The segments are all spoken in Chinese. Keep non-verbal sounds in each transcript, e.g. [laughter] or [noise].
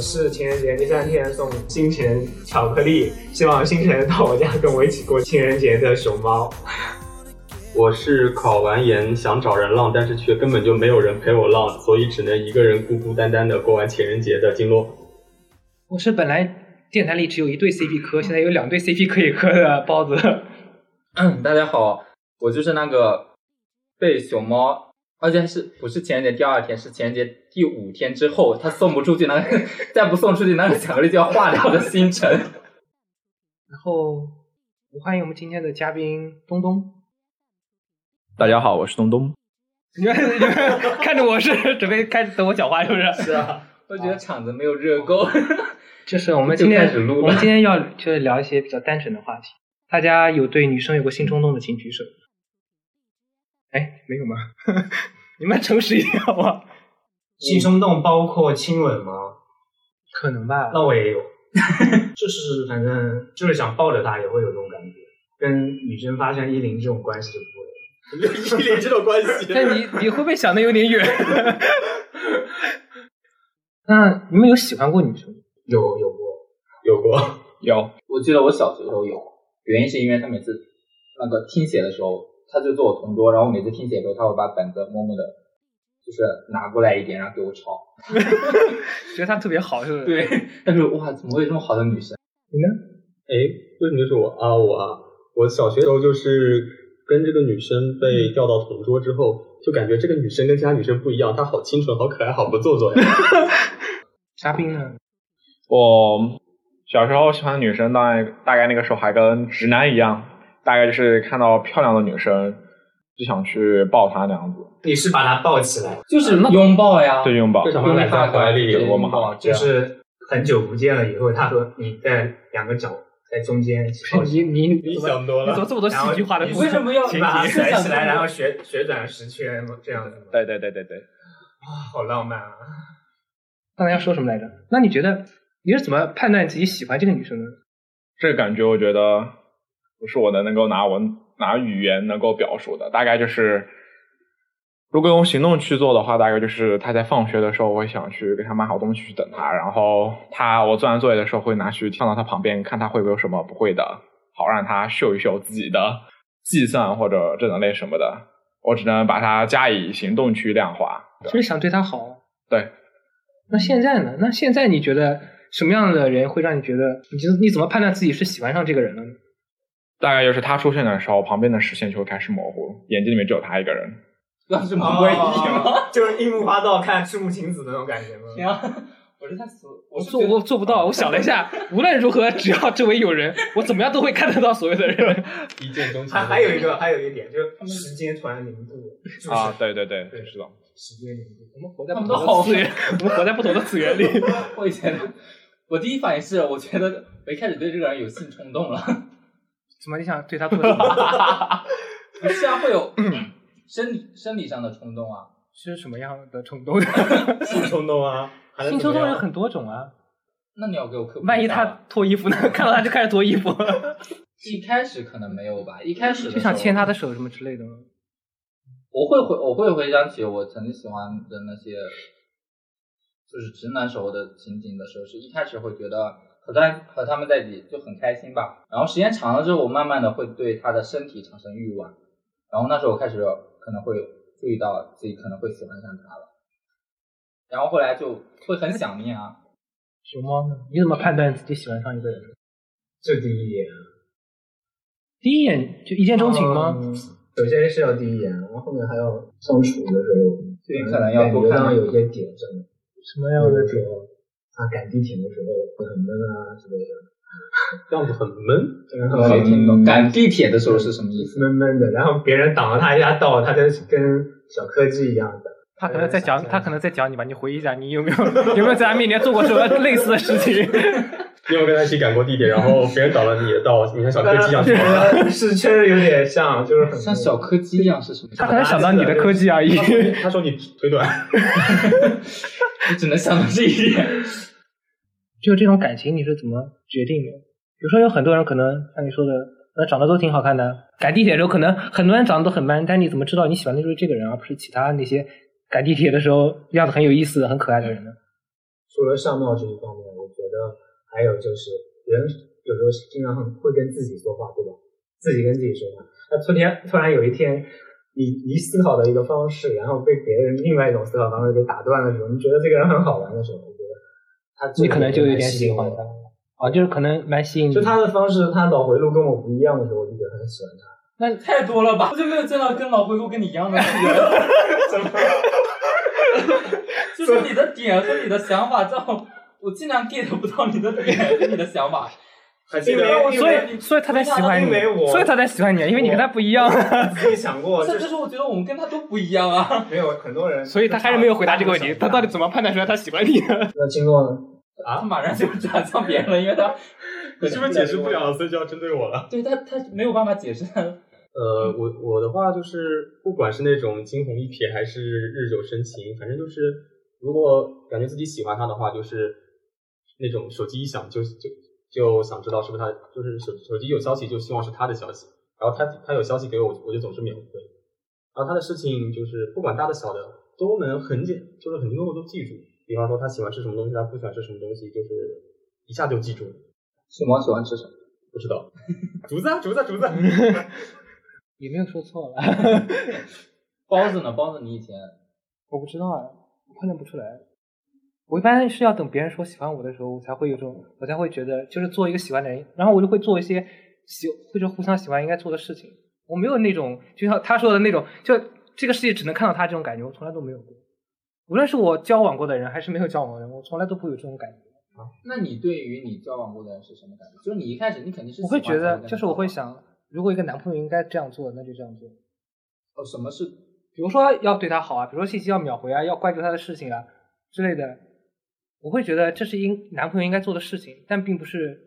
是情人节第三天送星辰巧克力，希望星辰到我家跟我一起过情人节的熊猫。[laughs] 我是考完研想找人浪，但是却根本就没有人陪我浪，所以只能一个人孤孤单单的过完情人节的金洛。我是本来电台里只有一对 CP 磕，现在有两对 CP 可以磕的包子。嗯，大家好，我就是那个被熊猫，而且是不是情人节第二天，是情人节第五天之后，他送不出去那个，[laughs] 再不送出去那个巧克力就要化掉的星辰。[laughs] 然后我欢迎我们今天的嘉宾东东。大家好，我是东东。[laughs] 你们你们看着我是准备开始等我讲话是不是？是啊，我觉得场子没有热够。就是我们今天我们今天要就是聊一些比较单纯的话题。大家有对女生有过性冲动的，请举手。哎，没有吗？[laughs] 你们诚实一点好吗？[laughs] 性冲动包括亲吻吗？可能吧。那我也有，[laughs] 就是反正就是想抱着她也会有那种感觉，跟女生发生依零这种关系就不会。依恋这种关系，但你你会不会想的有点远？那你们有喜欢过女生？有有过，有过，有。我记得我小学时候有，原因是因为他每次那个听写的时候，他就坐我同桌，然后每次听写的时候，他会把本子默默的，就是拿过来一点，然后给我抄。[laughs] 觉得他特别好，是不是？对。但是：“哇，怎么会有这么好的女生？”你呢？哎，为什么就是我啊？我啊，我小学时候就是。跟这个女生被调到同桌之后，就感觉这个女生跟其他女生不一样，她好清纯、好可爱、好不做作呀。[laughs] 嘉宾呢？我小时候喜欢的女生，大概大概那个时候还跟直男一样，大概就是看到漂亮的女生就想去抱她那样子。你是把她抱起来，就是拥抱呀？对，拥抱，拥在怀里，我们好，就是很久不见了以后，他和你在两个脚。在中间，你你你想多了，你怎么这么多戏剧化的？你为什么要把它甩起来，然后旋旋转十圈这样子？对对对对对，啊，好浪漫啊！刚才要说什么来着？那你觉得你是怎么判断自己喜欢这个女生的？这个感觉，我觉得不是我的能够拿文拿语言能够表述的，大概就是。如果用行动去做的话，大概就是他在放学的时候，我会想去给他买好东西去等他，然后他我做完作业的时候会拿去放到他旁边，看他会不会有什么不会的，好让他秀一秀自己的计算或者这能力什么的。我只能把它加以行动去量化。就是想对他好。对。那现在呢？那现在你觉得什么样的人会让你觉得？你觉得你怎么判断自己是喜欢上这个人了呢？大概就是他出现的时候，旁边的视线就会开始模糊，眼睛里面只有他一个人。那是蛮诡异吗？[laughs] 就是樱木花道看赤木晴子那种感觉吗？行，啊我是他所我做我做不到。我想了一下，无论如何，只要周围有人，我怎么样都会看得到所有的人。一见钟情。还还有一个，还有一点，就是时间突然凝固。啊，对对对，对，是的。时间凝固。我们活在不同的次元，我们活在不同的次元里。[laughs] 我以前，我第一反应是，我觉得我一开始对这个人有性冲动了。怎么你想对他做什么？不是啊，会有。生理生理上的冲动啊，是什么样的冲动？[laughs] 性冲动啊，性冲动有很多种啊。那你要给我科普。万一他脱衣服呢？看到他就开始脱衣服。[laughs] 一开始可能没有吧，一开始就想牵他的手什么之类的吗？我会回我会回想起我曾经喜欢的那些，就是直男时候的情景的时候，是一开始会觉得和他和他们在一起就很开心吧。然后时间长了之后，我慢慢的会对他的身体产生欲望。然后那时候我开始。可能会注意到自己可能会喜欢上他了，然后后来就会很想念啊。熊猫呢？你怎么判断自己喜欢上一个人？就第一眼，第一眼就一见钟情吗？首先是要第一眼，然后后面还要相处的时候，可能要多看到有些点上。什么样的点？啊，赶地铁的时候会很闷啊之类的。[laughs] 这样子很闷，没听懂。赶地铁的时候是什么意思？闷闷的，然后别人挡了他一下道，他就跟小柯基一样的。他可能在讲，他可能在讲你吧？你回忆一下，你有没有有没有在他面前做过什么类似的事情？你有跟他一起赶过地铁，然后别人挡了你的道，你像小柯基一样？[laughs] 是确实有点像，就是很像小柯基一样是什么？他可能想到你的科技而已。他说你腿短，[laughs] 你只能想到这一点。就这种感情，你是怎么决定的？比如说，有很多人可能像你说的，那长得都挺好看的，赶地铁的时候可能很多人长得都很 man，但你怎么知道你喜欢的就是这个人，而不是其他那些赶地铁的时候样子很有意思、很可爱的人呢？除了相貌这一方面，我觉得还有就是人有时候经常会跟自己说话，对吧？自己跟自己说话。那突然突然有一天，你你思考的一个方式，然后被别人另外一种思考方式给打断的时候，你觉得这个人很好玩的时候，他你可能就有点喜喜欢他。啊，就是可能蛮吸引你。就他的方式，他脑回路跟我不一样的时候，我就觉得很喜欢他。那 [laughs] 太多了吧？我就没有见到跟脑回路跟你一样的人。[laughs] 怎么？[laughs] 就是你的点和你的想法，这样我竟然 get 不到你的点和你的想法。因为所以所以他才喜欢你，所以他才喜欢你，因为你跟他不一样。自己想过，甚至是我觉得我们跟他都不一样啊。没有很多人，所以他还是没有回答这个问题。他到底怎么判断出来他喜欢你？那金诺呢？啊，他马上就转向别人了，因为他你是不是解释不了，所以就要针对我了？对他，他没有办法解释。呃，我我的话就是，不管是那种惊鸿一瞥，还是日久生情，反正就是，如果感觉自己喜欢他的话，就是那种手机一响就就。就想知道是不是他，就是手手机有消息就希望是他的消息，然后他他有消息给我，我就总是秒回。然后他的事情就是不管大的小的都能很简，就是很多我都记住。比方说他喜欢吃什么东西，他不喜欢吃什么东西，就是一下就记住了。熊猫喜欢吃什么？不知道。竹子，竹子，竹子。也没有说错了。[laughs] 包子呢？包子，你以前我不知道啊，判断不出来。我一般是要等别人说喜欢我的时候，我才会有这种，我才会觉得就是做一个喜欢的人，然后我就会做一些喜或者互相喜欢应该做的事情。我没有那种就像他说的那种，就这个世界只能看到他这种感觉，我从来都没有过。无论是我交往过的人，还是没有交往过的人，我从来都不会有这种感觉。啊，那你对于你交往过的人是什么感觉？就是你一开始你肯定是我会觉得，就是我会想，如果一个男朋友应该这样做，那就这样做。哦，什么是？比如说要对他好啊，比如说信息要秒回啊，要关注他的事情啊之类的。我会觉得这是应男朋友应该做的事情，但并不是，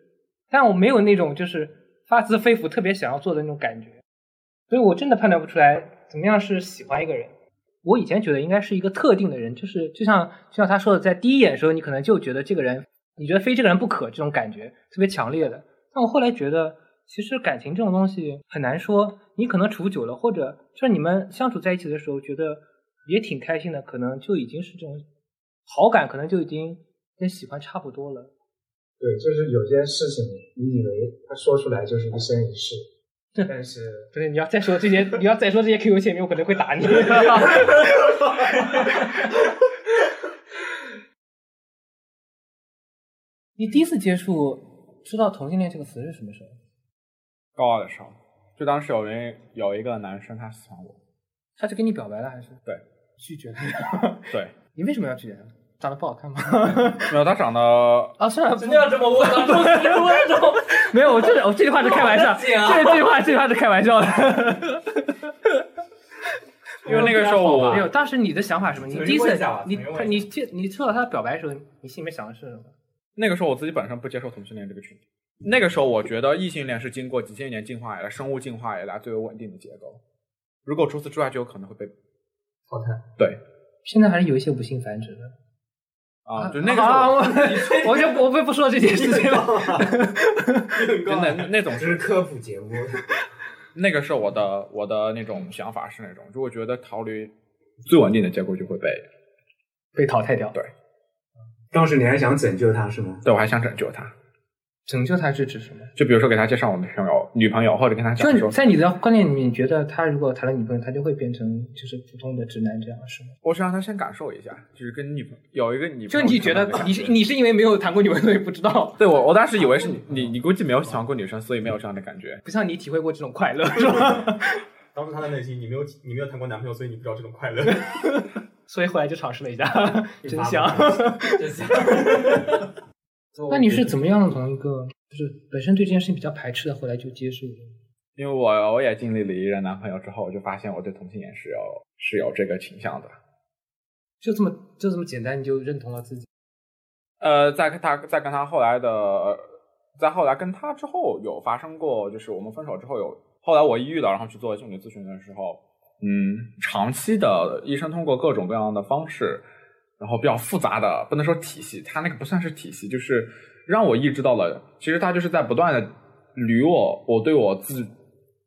但我没有那种就是发自肺腑特别想要做的那种感觉，所以我真的判断不出来怎么样是喜欢一个人。我以前觉得应该是一个特定的人，就是就像就像他说的，在第一眼的时候，你可能就觉得这个人，你觉得非这个人不可，这种感觉特别强烈的。但我后来觉得，其实感情这种东西很难说，你可能处久了，或者就是你们相处在一起的时候，觉得也挺开心的，可能就已经是这种。好感可能就已经跟喜欢差不多了。对，就是有些事情，你以为他说出来就是一生一世，但是不是你要再说这些，你要再说这些 QQ 签名，我可能会打你。[laughs] 你第一次接触知道同性恋这个词是什么时候？高二的时候，就当时有人有一个男生他喜欢我，他是跟你表白了还是？对，拒绝他。对。你为什么要拒绝他？长得不好看吗？[laughs] 没有，他长得 [laughs] 啊，算了，真的要这么问？这么问？没有，我这我这句话是开玩笑，[laughs] 这这句话这句话是开玩笑的。因为那个时候我没有，当时你的想法是什么？你第一次你你接你收到他表白的时候，你心里面想的是什么？那个时候我自己本身不接受同性恋这个群体。那个时候我觉得异性恋是经过几千年进化以来，生物进化以来最为稳定的结构。如果除此之外，就有可能会被淘汰。对。现在还是有一些无性繁殖的啊，就那个时候，我就我就不说这件事情了。真的那种是科普节目。[laughs] 那个是我的我的那种想法是那种，如果觉得逃离最稳定的结果就会被被淘汰掉。对，当时你还想拯救他是吗？对，我还想拯救他。拯救他是指什么？就比如说给他介绍我女朋友、女朋友，或者跟他讲说，在你的观念里面，你觉得他如果谈了女朋友，他就会变成就是普通的直男这样是吗？我是让他先感受一下，就是跟女朋友有一个女，就你觉得你是你是因为没有谈过女朋友所以不知道？对我我当时以为是你你你估计没有喜欢过女生，所以没有这样的感觉，不像你体会过这种快乐是吧？当时他的内心，你没有你没有谈过男朋友，所以你不知道这种快乐，[laughs] 所以后来就尝试了一下，[laughs] 真香，[laughs] 真香。那你是怎么样从一个？就是本身对这件事情比较排斥的，后来就接受了。因为我我也经历了一任男朋友之后，我就发现我对同性恋是有是有这个倾向的。就这么就这么简单，你就认同了自己？呃，在跟他在跟他后来的，在后来跟他之后有发生过，就是我们分手之后有后来我抑郁了，然后去做心理咨询的时候，嗯，长期的医生通过各种各样的方式，然后比较复杂的，不能说体系，他那个不算是体系，就是。让我意识到了，其实他就是在不断的捋我，我对我自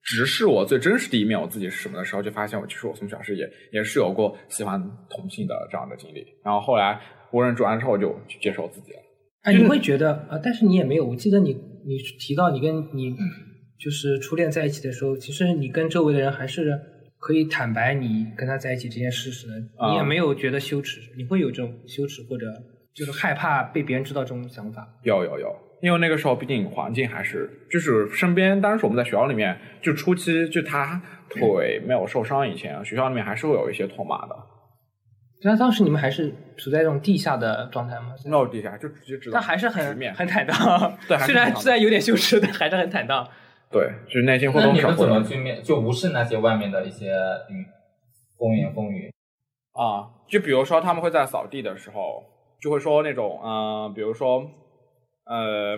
直视我最真实的一面，我自己是什么的时候，就发现我其实我从小是也也是有过喜欢同性的这样的经历。然后后来无人转完之后，我就去接受自己了。哎，你会觉得啊？但是你也没有，我记得你你提到你跟你就是初恋在一起的时候，其实你跟周围的人还是可以坦白你跟他在一起这件事实你也没有觉得羞耻，你会有这种羞耻或者就是害怕被别人知道这种想法。有有有，因为那个时候毕竟环境还是就是身边，当时我们在学校里面，就初期就他腿没有受伤以前，学校里面还是会有一些唾骂的。那当时你们还是处在这种地下的状态吗？没有地下就直接知道，但还是很很坦荡，对 [laughs] 虽然虽然有点羞耻，但还是很坦荡。对，就是内心会那你们怎多少会有么去面就无视那些外面的一些嗯风言风语？啊，就比如说他们会在扫地的时候，就会说那种，嗯、比如说，呃，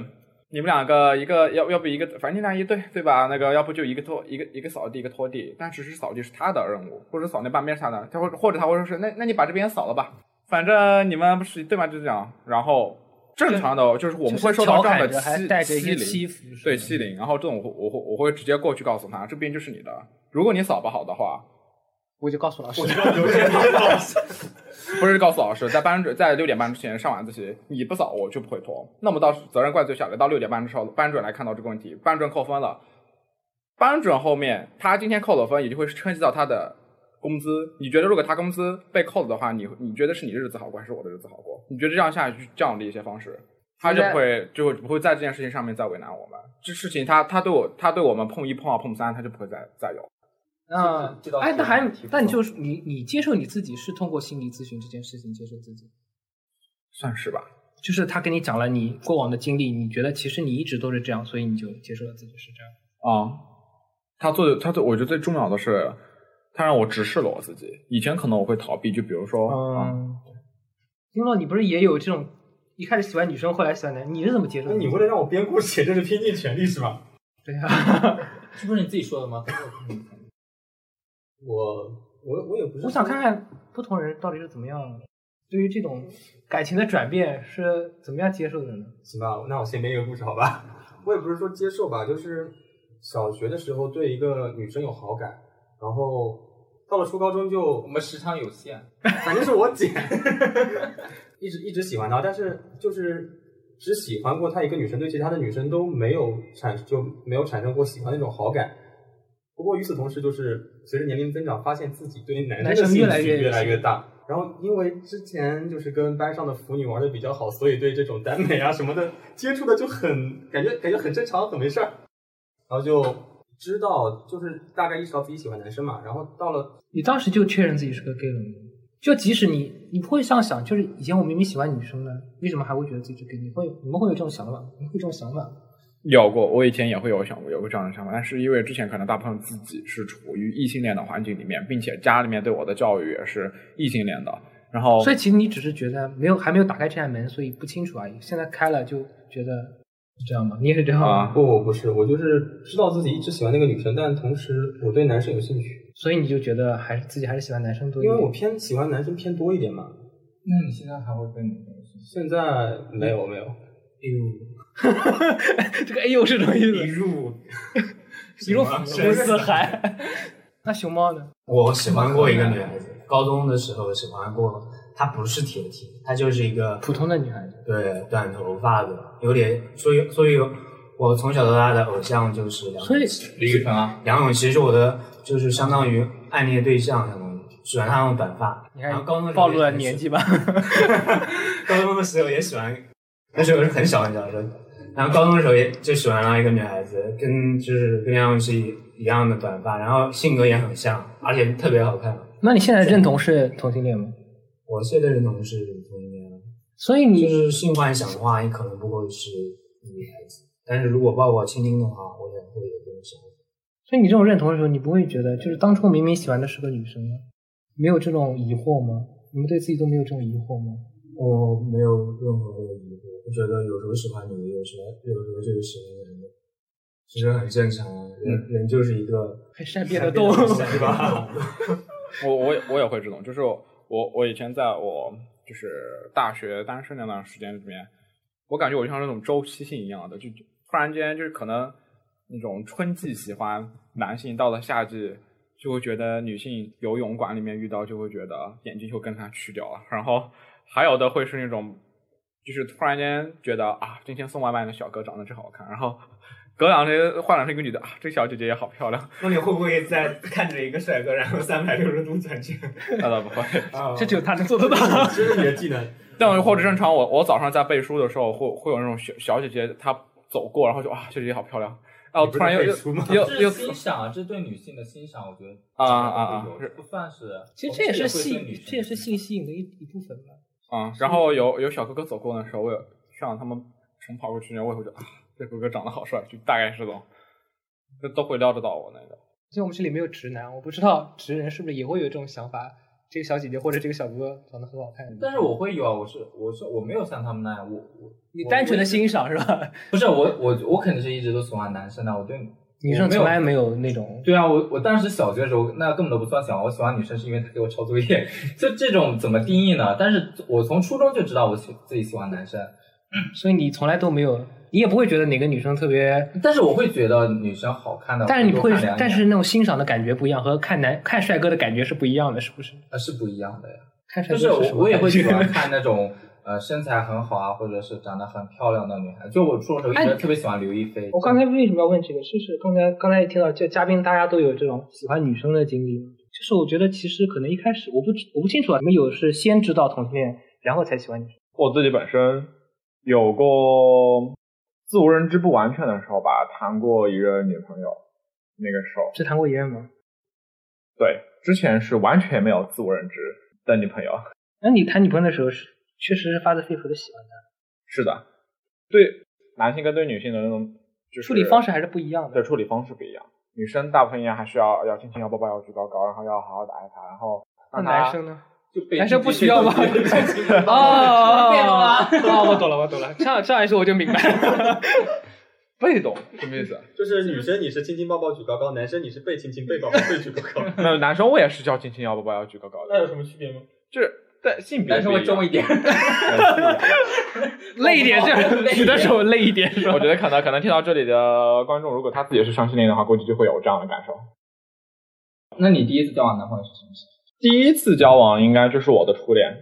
你们两个一个要要不一个，反正你俩一对对吧？那个要不就一个拖一个一个扫地一个拖地，但其实扫地是他的任务，或者扫那半边是他的，他会或者他会说是那那你把这边扫了吧，反正你们不是对吗？就这样，然后正常的就是我们会受到这样的欺带着欺凌。对欺凌，然后这种我会我会我会直接过去告诉他，这边就是你的。如果你扫不好的话，我就告诉老师，[laughs] 不是告诉老师，在班主在六点半之前上晚自习，你不扫我就不会拖。那么到责任怪罪下来，到六点半之后，班主任来看到这个问题，班主任扣分了。班主任后面他今天扣了分，也就会涉及到他的工资。你觉得如果他工资被扣了的话，你你觉得是你日子好过还是我的日子好过？你觉得这样下去这样的一些方式，他就不会就会不会在这件事情上面再为难我们。这事情他他对我他对我们碰一碰二碰三，他就不会再再有。那这倒是哎，那还挺不错那你就是你你接受你自己是通过心理咨询这件事情接受自己，算是吧。就是他跟你讲了你过往的经历，你觉得其实你一直都是这样，所以你就接受了自己是这样。啊，他做的，他做，我觉得最重要的是，他让我直视了我自己。以前可能我会逃避，就比如说，啊，嗯，丁洛，你不是也有这种一开始喜欢女生，后来喜欢男人，你是怎么接受的？那你为了让我编故事，这是拼尽全力是吧？对啊，[laughs] 这不是你自己说的吗？[laughs] 我我我也不是，我想看看不同人到底是怎么样对于这种感情的转变是怎么样接受的呢？行吧，那我先编一个故事好吧？[laughs] 我也不是说接受吧，就是小学的时候对一个女生有好感，然后到了初高中就我，们时长有限，[laughs] 反正是我姐，[laughs] 一直一直喜欢她，但是就是只喜欢过她一个女生，对其他的女生都没有产就没有产生过喜欢那种好感。不过与此同时，就是随着年龄增长，发现自己对男男生的兴生越来越趣越来越大。然后因为之前就是跟班上的腐女玩的比较好，所以对这种耽美啊什么的接触的就很感觉感觉很正常，很没事儿。然后就知道就是大概意识到自己喜欢男生嘛。然后到了你当时就确认自己是个 gay 了吗？就即使你你不会这样想，就是以前我明明喜欢女生呢，为什么还会觉得自己是 gay？你会你们会有这种想法？你会有这种想法？有过，我以前也会有想过有过这样的想法，但是因为之前可能大部分自己是处于异性恋的环境里面，并且家里面对我的教育也是异性恋的，然后所以其实你只是觉得没有还没有打开这扇门，所以不清楚而已。现在开了就觉得是这样吗？你也是这样吗？啊不，我不是，我就是知道自己一直喜欢那个女生，但同时我对男生有兴趣，所以你就觉得还是自己还是喜欢男生多一点。因为我偏喜欢男生偏多一点嘛。那你现在还会跟女生？现在没有没有，[laughs] 这个哎呦是什么意思？入一入 [laughs] 虎四海。[laughs] 那熊猫呢？我喜欢过一个女孩子，高中的时候喜欢过，她不是铁 T，她就是一个普通的女孩子。对短头发的，有点，所以所以我从小到大的偶像就是梁所以咏琪。李宇春啊，梁咏琪是我的，就是相当于暗恋对象，相当于喜欢她那种短发。你看然后高中的时候暴露了年纪吧？[laughs] 高中的时候也喜欢，那时候是很小很小的时候，然后高中的时候也就喜欢上一个女孩子，跟就是跟梁咏琪一样的短发，然后性格也很像，而且特别好看。那你现在认同是同性恋吗？我现在认同是同性恋，所以你就是性幻想的话，你可能不会是女孩子，但是如果抱抱亲亲的话，我也会有这种想法。所以你这种认同的时候，你不会觉得就是当初明明喜欢的是个女生呢，没有这种疑惑吗？你们对自己都没有这种疑惑吗？我没有任何的疑惑，我觉得有时候喜欢女的，有时候有时候就是喜欢男的，其实很正常啊。人人就是一个很善变的动物，对吧？[laughs] 我我也我也会这种，就是我我以前在我就是大学单身那段时间里面，我感觉我就像那种周期性一样的，就突然间就是可能那种春季喜欢男性，到了夏季就会觉得女性游泳馆里面遇到就会觉得眼睛就跟他去掉了。然后还有的会是那种，就是突然间觉得啊，今天送外卖的小哥长得真好看，然后。隔两天换了成一个女的啊，这小姐姐也好漂亮。那你会不会在看着一个帅哥，然后三百六十度转圈？[laughs] 那倒不会，[laughs] 这只有他能做得到，[laughs] 这是你的技能。但我或者正常，我我早上在背书的时候，会会有那种小小姐姐，她走过，然后就啊，小姐姐好漂亮。然后突然又又又欣赏啊，这对女性的欣赏，我觉得啊啊啊，不算是。其实这也是性，这也是性吸引的一一部分吧。啊，然后有有小哥哥走过的时候，我也像他们从跑过去，然后我也会觉得啊。这哥哥长得好帅，就大概是这种，这都会撩得到我那个。所以我们这里没有直男，我不知道直人是不是也会有这种想法。这个小姐姐或者这个小哥长得很好看。但是我会有啊，我是我是我没有像他们那样，我我你单纯的欣赏是吧？[laughs] 不是我我我肯定是一直都喜欢男生的，我对女生从来没有那种。对啊，我我当时小学的时候那根本都不算喜欢，我喜欢女生是因为她给我抄作业，[laughs] 就这种怎么定义呢？但是我从初中就知道我喜自己喜欢男生，所以你从来都没有。你也不会觉得哪个女生特别，但是我会觉得女生好看的。但是你会，但是那种欣赏的感觉不一样，和看男看帅哥的感觉是不一样的，是不是？啊，是不一样的呀。看帅哥是我我也会喜欢 [laughs] 看那种呃身材很好啊，或者是长得很漂亮的女孩。就我初中时候一直特别喜欢刘亦菲。我刚才为什么要问这个？就是刚才刚才听到这嘉宾大家都有这种喜欢女生的经历，就是我觉得其实可能一开始我不我不清楚啊，你们有是先知道同性恋，然后才喜欢女生？我自己本身有过。自我认知不完全的时候吧，谈过一个女朋友，那个时候只谈过一任吗？对，之前是完全没有自我认知的女朋友。那你谈女朋友的时候是确实是发自肺腑的喜欢她？是的，对男性跟对女性的那种处理方式还是不一样的。对，处理方式不一样。女生大部分应该还是要要亲亲要抱抱要举高高，然后要好好的爱她，然后那男生呢？男生不需要吗？[laughs] 哦哦，我懂了，我懂了。这样这样一说我就明白了。[laughs] 被动什么意思？就是女生你是亲亲抱抱举高高，男生你是被亲亲被抱抱被举高高。[laughs] 那男生我也是叫亲亲要抱抱要举高高的。那有什么区别吗？就是在性别。男生会重一点。累一点，这样举的时候累一点。我觉得可能可能听到这里的观众，如果他自己是双性恋的话，估计就会有这样的感受。那你第一次交往男朋友是什么时候？第一次交往应该就是我的初恋，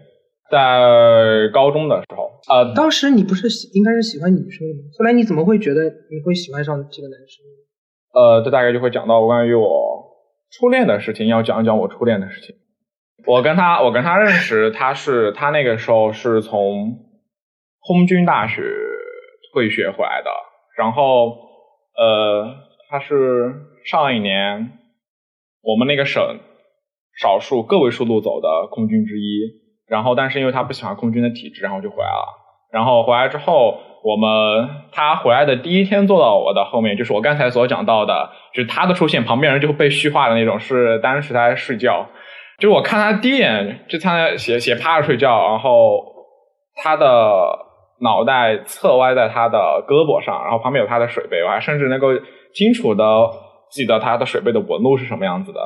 在高中的时候。呃，当时你不是应该是喜欢女生吗？后来你怎么会觉得你会喜欢上这个男生？呃，这大概就会讲到关于我初恋的事情，要讲一讲我初恋的事情。我跟他，我跟他认识，他是他那个时候是从空军大学退学回来的，然后呃，他是上一年我们那个省。少数个位数路走的空军之一，然后但是因为他不喜欢空军的体制，然后就回来了。然后回来之后，我们他回来的第一天坐到我的后面，就是我刚才所讲到的，就是他的出现，旁边人就会被虚化的那种，是当时他在睡觉。就我看他第一眼，就他斜斜趴着睡觉，然后他的脑袋侧歪在他的胳膊上，然后旁边有他的水杯，我还甚至能够清楚的记得他的水杯的纹路是什么样子的。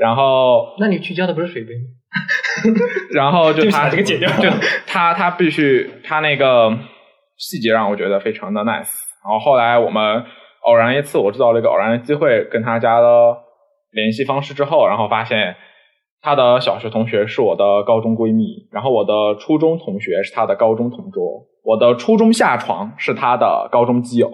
然后，那你去交的不是水杯吗？[laughs] 然后就他这个解掉，就他他必须他那个细节让我觉得非常的 nice。然后后来我们偶然一次，我知道了一个偶然的机会，跟他加了联系方式之后，然后发现他的小学同学是我的高中闺蜜，然后我的初中同学是他的高中同桌，我的初中下床是他的高中基友。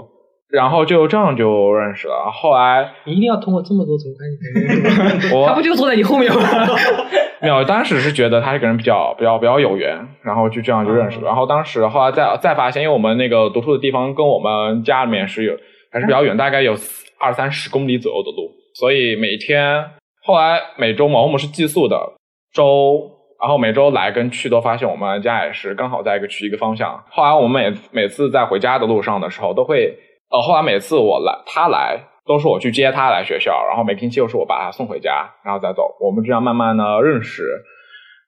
然后就这样就认识了。后来你一定要通过这么多层关系他不就坐在你后面吗？[laughs] 没有，当时是觉得他这个人比较比较比较有缘，然后就这样就认识了。然后当时后来再再发现，因为我们那个读书的地方跟我们家里面是有还是比较远，大概有二三十公里左右的路，所以每天后来每周嘛，我们是寄宿的周，然后每周来跟去都发现我们家也是刚好在一个区一个方向。后来我们每每次在回家的路上的时候都会。呃，后来每次我来，他来都是我去接他来学校，然后每星期又是我把他送回家，然后再走。我们这样慢慢的认识，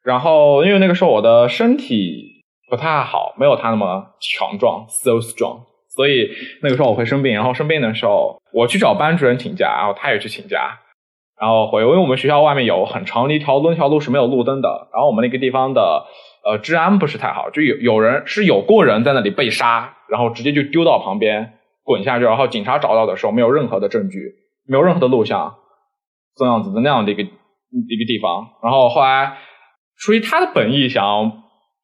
然后因为那个时候我的身体不太好，没有他那么强壮，so strong，所以那个时候我会生病，然后生病的时候我去找班主任请假，然后他也去请假，然后回，因为我们学校外面有很长的一条路，那条路是没有路灯的，然后我们那个地方的呃治安不是太好，就有有人是有过人在那里被杀，然后直接就丢到旁边。滚下去，然后警察找到的时候没有任何的证据，没有任何的录像，这样子的那样的一个一个地方。然后后来出于他的本意，想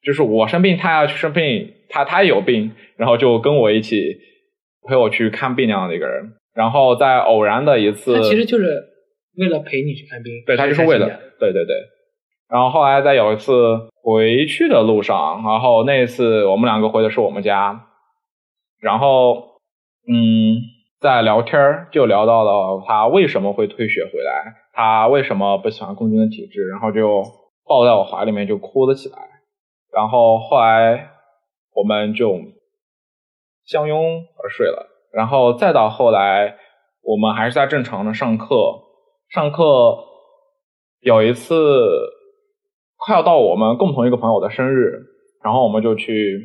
就是我生病，他要去生病，他他也有病，然后就跟我一起陪我去看病那样的一个人。然后在偶然的一次，他其实就是为了陪你去看病，对他就是为了，对对对。然后后来在有一次回去的路上，然后那一次我们两个回的是我们家，然后嗯，在聊天就聊到了他为什么会退学回来，他为什么不喜欢共军的体制，然后就抱在我怀里面就哭了起来。然后后来我们就相拥而睡了。然后再到后来，我们还是在正常的上课，上课有一次。快要到我们共同一个朋友的生日，然后我们就去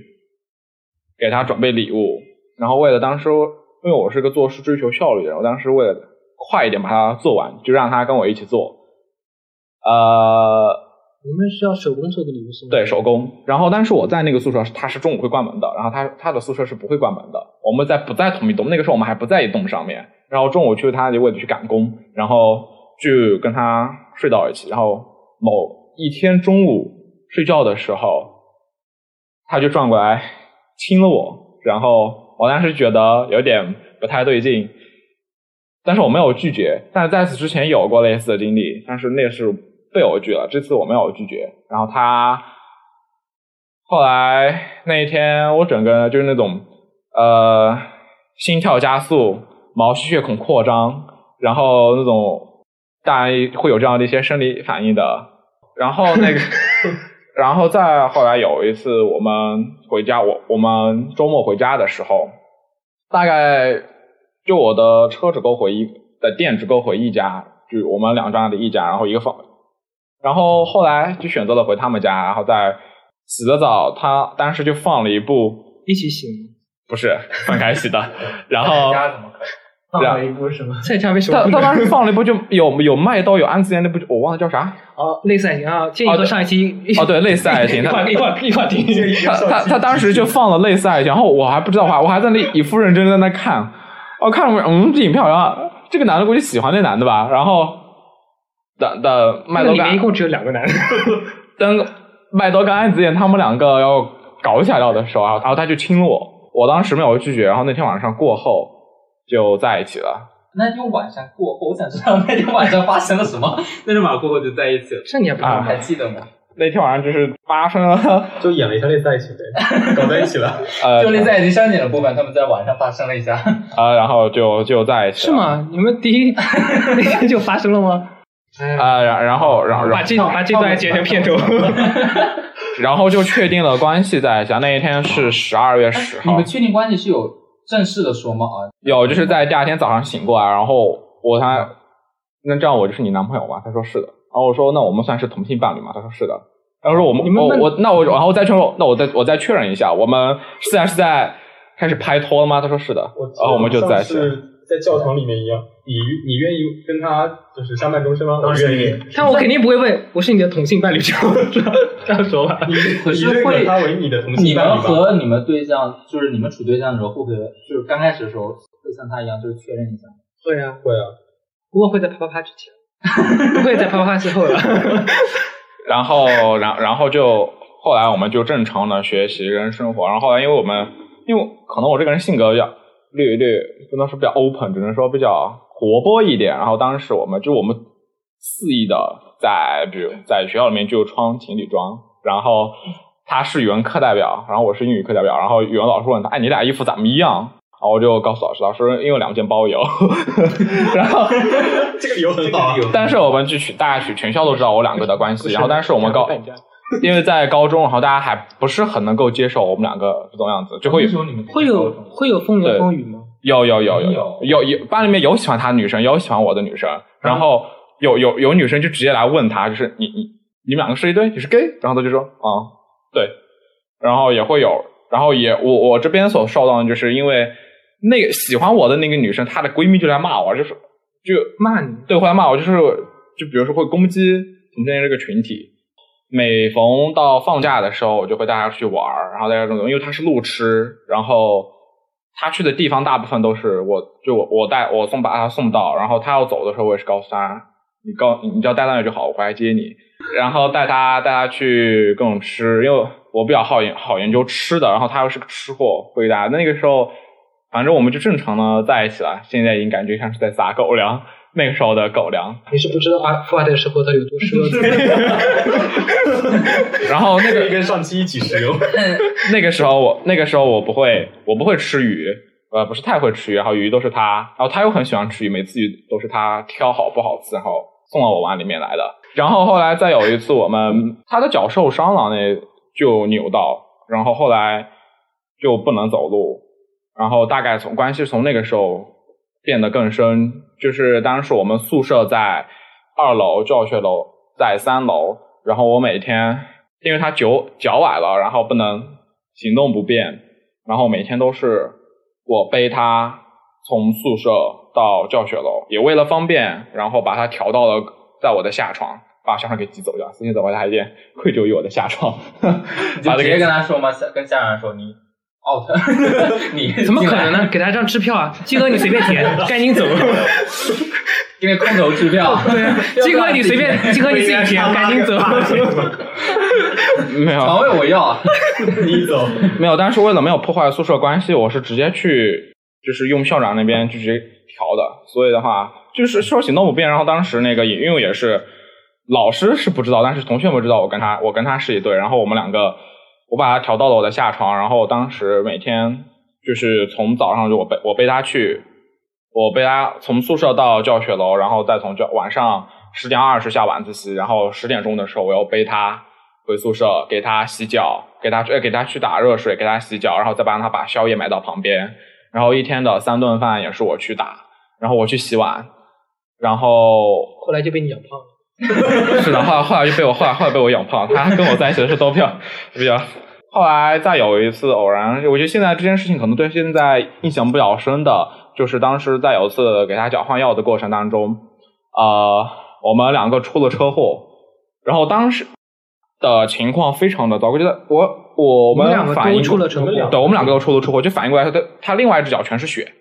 给他准备礼物。然后为了当时，因为我是个做事追求效率的人，我当时为了快一点把它做完，就让他跟我一起做。呃，你们是要手工做的礼物是吗？对，手工。然后，但是我在那个宿舍，他是中午会关门的，然后他他的宿舍是不会关门的。我们在不在同一栋？那个时候我们还不在一栋上面。然后中午去他就为了去赶工，然后就跟他睡到一起。然后某。一天中午睡觉的时候，他就转过来亲了我，然后我当时觉得有点不太对劲，但是我没有拒绝。但是在此之前有过类似的经历，但是那是被我拒了。这次我没有拒绝。然后他后来那一天，我整个就是那种呃心跳加速、毛细血孔扩张，然后那种大然会有这样的一些生理反应的。然后那个，[laughs] 然后再后来有一次我们回家，我我们周末回家的时候，大概就我的车只够回一，的店只够回一家，就我们两家的一家，然后一个房，然后后来就选择了回他们家，然后在洗的澡，他当时就放了一部一起洗，不是分开洗的，然后。[laughs] 放了一部什么？在家为什么？他他当时放了一部就有有麦刀有安子烟那部，我忘了叫啥。哦，类似爱情啊，建议和上一期哦对，类似爱情，[laughs] 一块一块一块听。他他他当时就放了类似爱情，然后我还不知道，话我还在那一副认真在那看，哦看了嗯这影片好像这个男的估计喜欢那男的吧，然后的的麦刀。里面一共只有两个男的。[laughs] 等麦刀跟安子烟他们两个要搞起来了的时候，然后他就亲了我，我当时没有拒绝，然后那天晚上过后。就在一起了。那天晚上过后，我想知道那天晚上发生了什么。[laughs] 那天晚上过后就在一起了，这你也不还记得吗？那天晚上就是发生了，就演了一下类似爱情呗，[laughs] 搞在一起了。呃，[laughs] 就类似爱情删减的部分，他们在晚上发生了一下。啊，然后就就在一起。是吗？你们第一那天就发生了吗？啊，然然后然后把这把这段剪成片头。然后就确定了关系在一起。那一天是十二月十号。你们确定关系是有？正式的说吗？啊，有，就是在第二天早上醒过来，然后我他，那这样我就是你男朋友吗？他说是的。然后我说那我们算是同性伴侣吗？他说是的。然后说我们我我那我然后再确认，那我再我再确认一下，我们现在是在开始拍拖了吗？他说是的。然后我们就在是。在教堂里面一样，你你愿意跟他就是相伴终身吗？我愿意。但我肯定不会问，我是你的同性伴侣，[laughs] 这样这样说吧。你 [laughs] 你认可他为你的同性伴侣你们和你们对象，就是你们处对象的时候，会不会就是刚开始的时候会像他一样，就是确认一下？会啊，会啊。不过会在啪啪啪之前，不会在啪啪啪之后了。[laughs] 然后，然然后就后来我们就正常的学习跟生活。然后后来因为我们，因为可能我这个人性格比较。略略不能说比较 open，只能说比较活泼一点。然后当时我们就我们肆意的在，比如在学校里面就穿情侣装。然后他是语文课代表，然后我是英语课代表。然后语文老师问他：“哎，你俩衣服怎么一样？”然后我就告诉老师：“老师，因为两件包邮。[laughs] ”然后这个理由很好。但是我们就全大家全全校都知道我两个的关系。然后但是我们高。[laughs] 因为在高中，然后大家还不是很能够接受我们两个这种样子，就会有会有会有风言风语吗？有有有有有有班里面有喜欢他的女生，有喜欢我的女生，然后有有有女生就直接来问他，就是你你你们两个是一对，你是 gay，然后他就说啊对，然后也会有，然后也我我这边所受到的就是因为那个喜欢我的那个女生，她的闺蜜就来骂我，就是就骂你，对，会来骂我，就是就比如说会攻击同性恋这个群体。每逢到放假的时候，我就会带他去玩儿，然后大家这种，因为他是路痴，然后他去的地方大部分都是我就我我带我送把他送到，然后他要走的时候我也是告诉他，你告你只要待那里就好，我回来接你，然后带他带他去各种吃，因为我比较好研好研究吃的，然后他又是个吃货，回答那个时候反正我们就正常的在一起了，现在已经感觉像是在撒狗粮。那个时候的狗粮，你是不知道阿富汗的生活到底有多奢侈。然后那个跟上期一起食用。[laughs] 那个时候我那个时候我不会，我不会吃鱼，呃，不是太会吃鱼。然后鱼都是他，然后他又很喜欢吃鱼，每次鱼都是他挑好不好吃，然后送到我碗里面来的。然后后来再有一次，我们他的脚受伤了，那就扭到，然后后来就不能走路，然后大概从关系从那个时候变得更深。就是当时我们宿舍在二楼，教学楼在三楼。然后我每天，因为他脚脚崴了，然后不能行动不便，然后每天都是我背他从宿舍到教学楼，也为了方便，然后把他调到了在我的下床，把下床给挤走掉。今天早上还有点愧疚于我的下床，[laughs] 就直接跟他说嘛，跟家长说你。Out，[laughs] 你怎么可能呢？给他张支票啊，金额你随便填，[laughs] 赶紧走。因为空头支票，对，金哥你随便，金哥你自己填，[laughs] 赶紧走。没有，床位我要，你走。没有，但是为了没有破坏宿舍关系，我是直接去，就是用校长那边就直接调的。所以的话，就是说行动不便。然后当时那个因为也是老师是不知道，但是同学们知道我跟他，我跟他是一对。然后我们两个。我把他调到了我的下床，然后当时每天就是从早上就我背我背他去，我背他从宿舍到教学楼，然后再从教晚上十点二十下晚自习，然后十点钟的时候我要背他回宿舍，给他洗脚，给他呃给他去打热水，给他洗脚，然后再帮他把宵夜买到旁边，然后一天的三顿饭也是我去打，然后我去洗碗，然后后来就被你养胖了。[laughs] 是的，后来后来就被我后来后来被我养胖。他跟我在一起的时候都比较比较。后来再有一次偶然，我觉得现在这件事情可能对现在印象比较深的，就是当时在有一次给他交换药的过程当中，呃，我们两个出了车祸，然后当时的情况非常的糟，我觉得我我们反应出了车祸，对，我们两个都出了车祸，就反应过来他他另外一只脚全是血。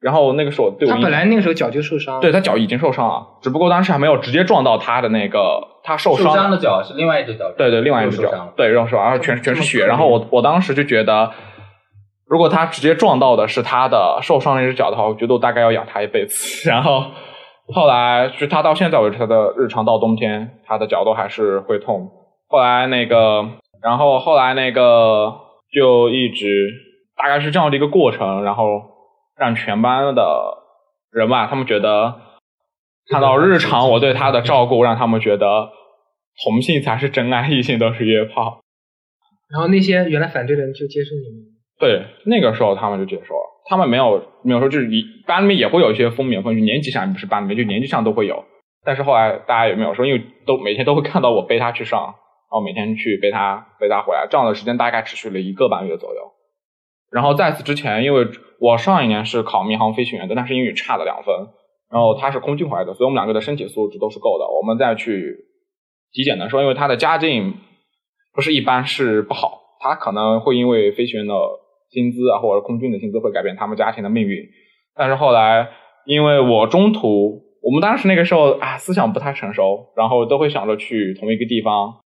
然后那个时候，他本来那个时候脚就受伤，对他脚已经受伤了，只不过当时还没有直接撞到他的那个他受伤。受伤的脚是另外一只脚，对对，另外一只脚，对，然后是，然后全全是血。然后我我当时就觉得，如果他直接撞到的是他的受伤那只脚的话，我觉得我大概要养他一辈子。然后 [laughs] 后来就他到现在为止，他的日常到冬天，他的脚都还是会痛。后来那个，然后后来那个就一直大概是这样的一个过程，然后。让全班的人吧，他们觉得看到日常我对他的照顾，让他们觉得同性才是真爱，异性都是约炮。然后那些原来反对的人就接受你们？对，那个时候他们就接受了。他们没有没有说，就是一班里面也会有一些风言风语，年级上不是班里面，就年级上都会有。但是后来大家也没有说，因为都每天都会看到我背他去上，然后每天去背他背他回来，这样的时间大概持续了一个半月左右。然后在此之前，因为我上一年是考民航飞行员的，但是英语差了两分。然后他是空军回来的，所以我们两个的身体素质都是够的。我们再去体检的时候，因为他的家境不是一般，是不好。他可能会因为飞行员的薪资啊，或者空军的薪资会改变他们家庭的命运。但是后来，因为我中途，我们当时那个时候啊，思想不太成熟，然后都会想着去同一个地方，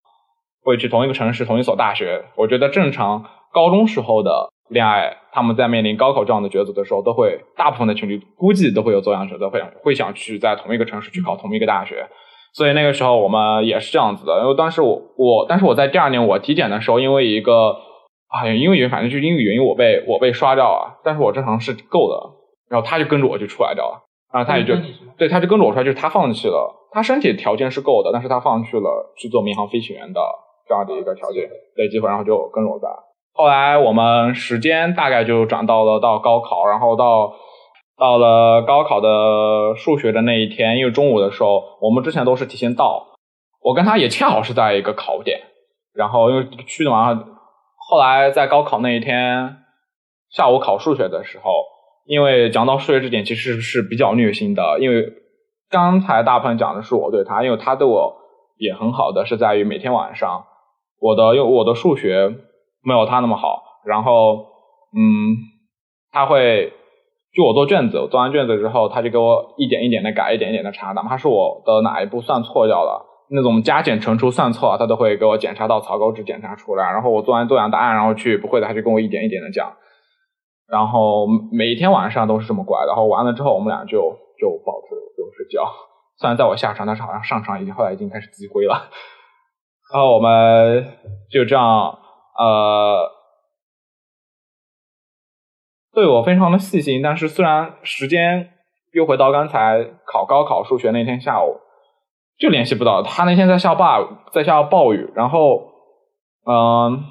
会去同一个城市、同一所大学。我觉得正常高中时候的。恋爱，他们在面临高考这样的抉择的时候，都会大部分的情侣估计都会有走向选择，会会想去在同一个城市去考同一个大学。所以那个时候我们也是这样子的。因为当时我我，但是我在第二年我体检的时候，因为一个啊，因为原因，反正就是因为原因，我被我被刷掉了。但是我正常是够的，然后他就跟着我就出来掉了。然后他也就对，他就跟着我出来，就是他放弃了，他身体条件是够的，但是他放弃了去做民航飞行员的这样的一个条件的机会，然后就跟着我在。后来我们时间大概就转到了到高考，然后到到了高考的数学的那一天，因为中午的时候我们之前都是提前到，我跟他也恰好是在一个考点，然后因为去的嘛，后来在高考那一天下午考数学的时候，因为讲到数学这点其实是比较虐心的，因为刚才大部分讲的是我对他，因为他对我也很好的是在于每天晚上我的用我的数学。没有他那么好，然后，嗯，他会就我做卷子，我做完卷子之后，他就给我一点一点的改，一点一点的查，哪怕是我的哪一步算错掉了，那种加减乘除算错，他都会给我检查到草稿纸检查出来，然后我做完做完答案，然后去不会的，他就跟我一点一点的讲，然后每一天晚上都是这么过来，然后完了之后，我们俩就就保持就睡觉。虽然在我下床，但是好像上床已经后来已经开始积灰了。然后我们就这样，呃，对我非常的细心。但是虽然时间又回到刚才考高考数学那天下午，就联系不到他。那天在下暴在下暴雨，然后，嗯，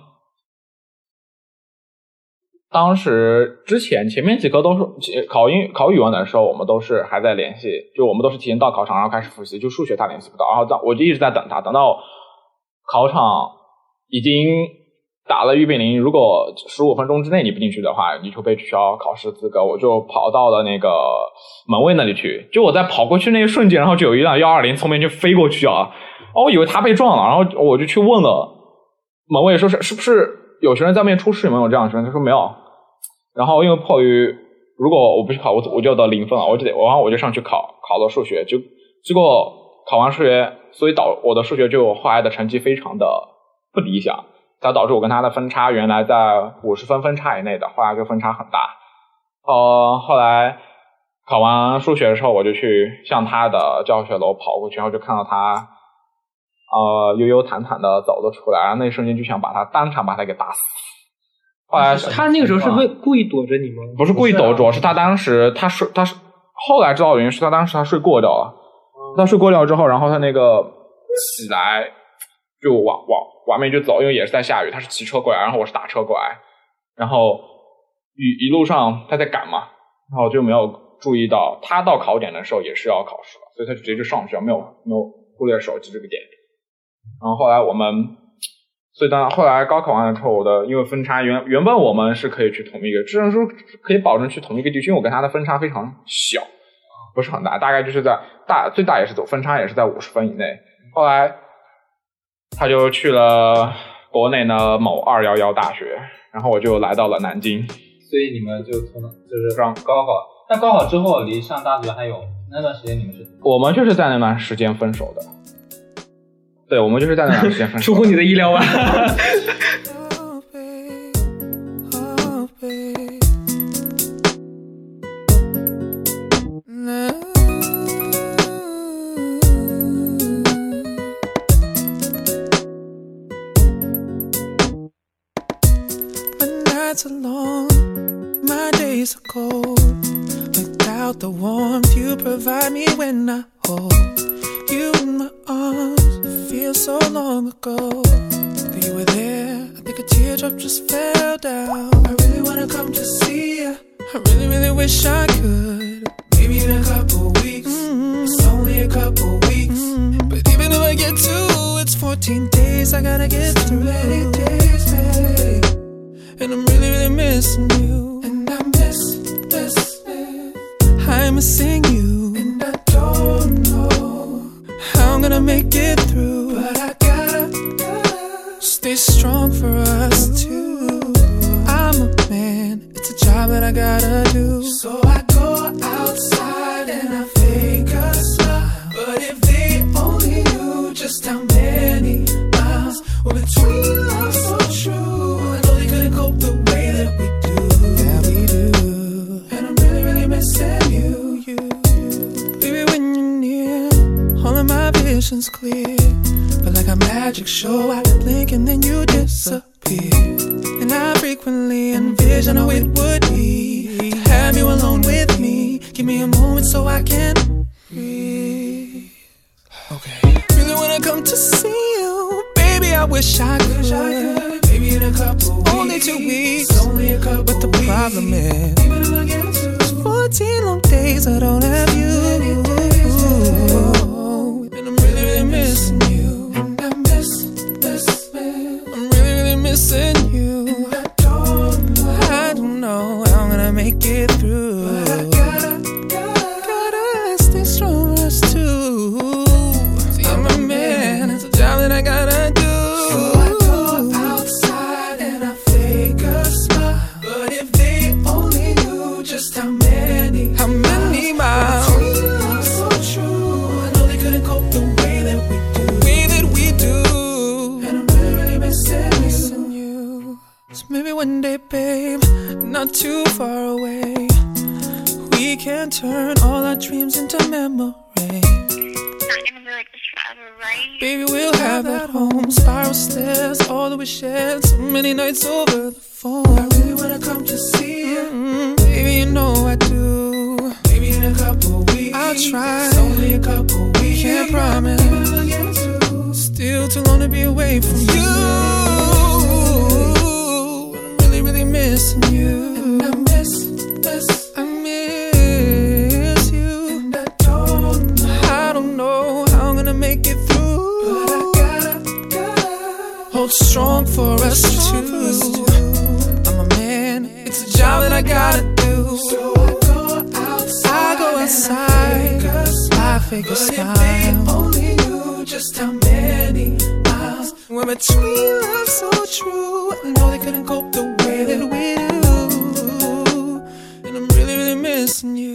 当时之前前面几科都是考英考语文的时候，我们都是还在联系，就我们都是提前到考场然后开始复习。就数学他联系不到，然后在我就一直在等他，等到。考场已经打了预备铃，如果十五分钟之内你不进去的话，你就被取消考试资格。我就跑到了那个门卫那里去，就我在跑过去那一瞬间，然后就有一辆幺二零从面就飞过去啊！哦，我以为他被撞了，然后我就去问了门卫，说是是不是有学生在外面出事？有没有这样的学生？他说没有。然后因为迫于如果我不去考，我我就得零分了，我就得，然后我就上去考，考了数学，就结果考完数学。所以导我的数学就后来的成绩非常的不理想，才导致我跟他的分差原来在五十分分差以内的，后来就分差很大。呃，后来考完数学的时候，我就去向他的教学楼跑过去，然后就看到他呃悠悠坦坦的走了出来，然后那一瞬间就想把他当场把他给打死。后来他那个时候是为故意躲着你吗？不是故意躲着，是他当时他睡他是后来知道原因是他当时他睡过掉了。他睡过掉之后，然后他那个起来就往往往面就走，因为也是在下雨。他是骑车过来，然后我是打车过来，然后一一路上他在赶嘛，然后就没有注意到他到考点的时候也是要考试了，所以他就直接就上去了，没有没有忽略手机这个点。然后后来我们，所以当后来高考完了之后，我的因为分差原原本我们是可以去同一个，只能说可以保证去同一个地区，因为我跟他的分差非常小。不是很大，大概就是在大最大也是走分差也是在五十分以内。后来他就去了国内呢某二幺幺大学，然后我就来到了南京。所以你们就从就是上高考，那高考之后离上大学还有那段时间，你们是？我们就是在那段时间分手的。对，我们就是在那段时间分手。[laughs] 出乎你的意料吗 I gotta get through. Many days, babe. And I'm really, really missing you. And I miss, miss, miss. I'm missing you. Two weeks. Only a couple But the problem is, 14 long days I don't have you. Too long to be away from you. I'm really, really missing you. And I miss, miss, I miss you. And I don't know, I don't know how I'm gonna make it through. But I gotta, gotta hold strong for us two. I'm a man, it's a job that I gotta do. So I go outside, I go outside, I figure style. Only knew just how many miles were between love so true. I know they couldn't cope the way that we do. And I'm really, really missing you.